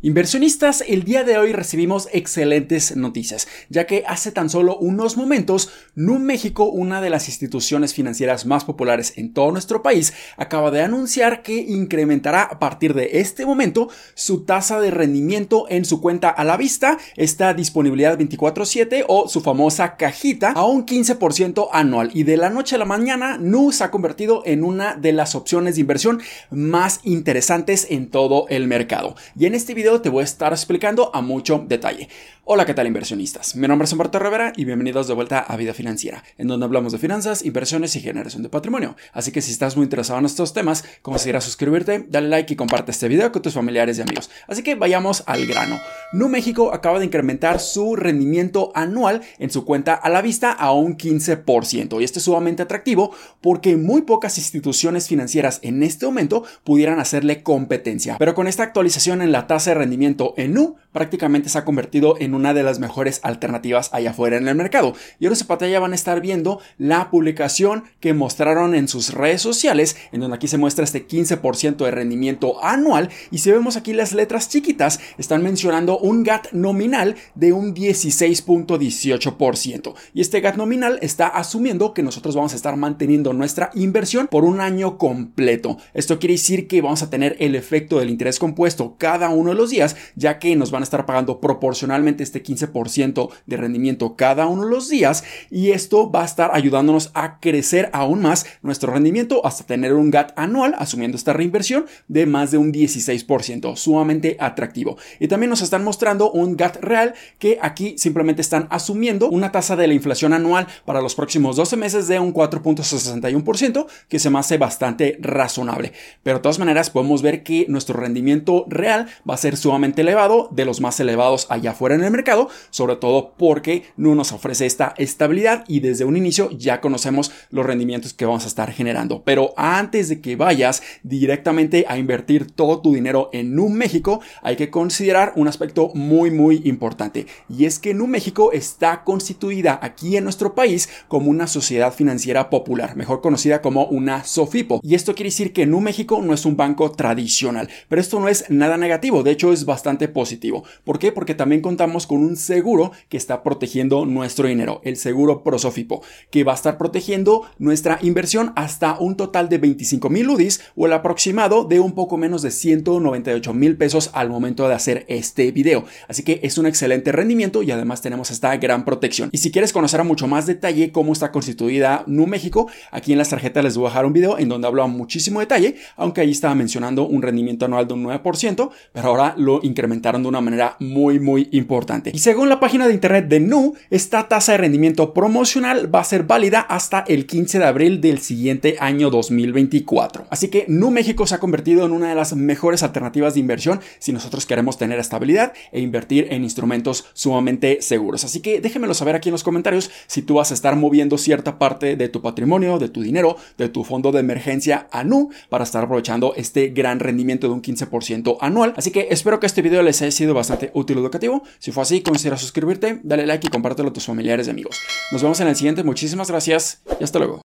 Inversionistas, el día de hoy recibimos excelentes noticias, ya que hace tan solo unos momentos, NU México, una de las instituciones financieras más populares en todo nuestro país, acaba de anunciar que incrementará a partir de este momento su tasa de rendimiento en su cuenta a la vista, esta disponibilidad 24/7 o su famosa cajita, a un 15% anual. Y de la noche a la mañana, NU se ha convertido en una de las opciones de inversión más interesantes en todo el mercado. Y en este video te voy a estar explicando a mucho detalle. Hola, ¿qué tal inversionistas? Mi nombre es Humberto Rivera y bienvenidos de vuelta a Vida Financiera, en donde hablamos de finanzas, inversiones y generación de patrimonio. Así que si estás muy interesado en estos temas, considera suscribirte, dale like y comparte este video con tus familiares y amigos. Así que vayamos al grano. Nu México acaba de incrementar su rendimiento anual en su cuenta a la vista a un 15% y esto es sumamente atractivo porque muy pocas instituciones financieras en este momento pudieran hacerle competencia. Pero con esta actualización en la tasa de rendimiento en Nu, prácticamente se ha convertido en una de las mejores alternativas allá afuera en el mercado. Y ahora en pantalla van a estar viendo la publicación que mostraron en sus redes sociales, en donde aquí se muestra este 15% de rendimiento anual. Y si vemos aquí las letras chiquitas, están mencionando un GAT nominal de un 16.18%. Y este GAT nominal está asumiendo que nosotros vamos a estar manteniendo nuestra inversión por un año completo. Esto quiere decir que vamos a tener el efecto del interés compuesto cada uno de los días, ya que nos van a estar pagando proporcionalmente este 15% de rendimiento cada uno de los días y esto va a estar ayudándonos a crecer aún más nuestro rendimiento hasta tener un GAT anual, asumiendo esta reinversión, de más de un 16%, sumamente atractivo. Y también nos están mostrando un GAT real que aquí simplemente están asumiendo una tasa de la inflación anual para los próximos 12 meses de un 4.61%, que se me hace bastante razonable. Pero de todas maneras podemos ver que nuestro rendimiento real va a ser sumamente elevado, de los más elevados allá afuera en el mercado, sobre todo porque no nos ofrece esta estabilidad y desde un inicio ya conocemos los rendimientos que vamos a estar generando. Pero antes de que vayas directamente a invertir todo tu dinero en Nu México, hay que considerar un aspecto muy muy importante y es que Nu México está constituida aquí en nuestro país como una sociedad financiera popular, mejor conocida como una SOFIPO. Y esto quiere decir que Nu México no es un banco tradicional, pero esto no es nada negativo, de hecho es bastante positivo. ¿Por qué? Porque también contamos con un seguro que está protegiendo nuestro dinero, el seguro Prosofipo, que va a estar protegiendo nuestra inversión hasta un total de 25 mil UDIs o el aproximado de un poco menos de 198 mil pesos al momento de hacer este video. Así que es un excelente rendimiento y además tenemos esta gran protección. Y si quieres conocer a mucho más detalle cómo está constituida Nu México, aquí en las tarjetas les voy a dejar un video en donde hablo a muchísimo detalle, aunque ahí estaba mencionando un rendimiento anual de un 9%, pero ahora lo incrementaron de una manera muy muy importante. Y según la página de internet de Nu, esta tasa de rendimiento promocional va a ser válida hasta el 15 de abril del siguiente año 2024. Así que Nu México se ha convertido en una de las mejores alternativas de inversión si nosotros queremos tener estabilidad e invertir en instrumentos sumamente seguros. Así que déjenmelo saber aquí en los comentarios si tú vas a estar moviendo cierta parte de tu patrimonio, de tu dinero, de tu fondo de emergencia a Nu para estar aprovechando este gran rendimiento de un 15% anual. Así que espero que este video les haya sido bastante útil y educativo. Si fue así, considera suscribirte, dale like y compártelo a tus familiares y amigos. Nos vemos en el siguiente. Muchísimas gracias y hasta luego.